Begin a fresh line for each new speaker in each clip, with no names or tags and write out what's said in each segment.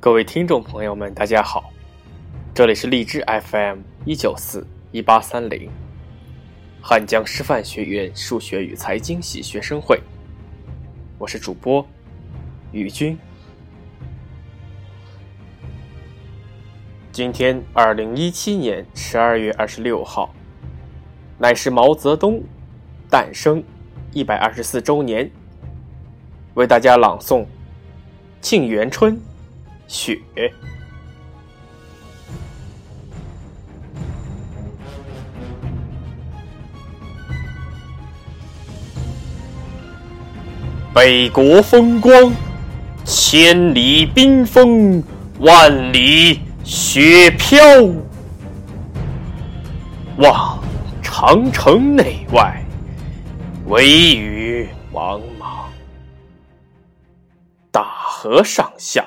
各位听众朋友们，大家好，这里是荔枝 FM 一九四一八三零，汉江师范学院数学与财经系学生会，我是主播宇军。今天二零一七年十二月二十六号，乃是毛泽东诞生一百二十四周年，为大家朗诵《沁园春·雪》。北国风光，千里冰封，万里。雪飘，望长城内外，惟余莽莽；大河上下，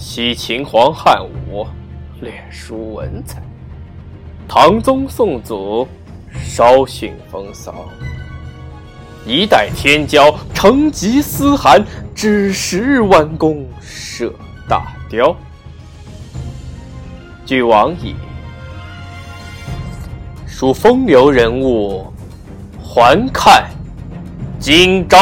惜秦皇汉武，略输文采；唐宗宋祖，稍逊风骚。一代天骄，成吉思汗，只识弯弓射大雕。俱往矣，数风流人物，还看今朝。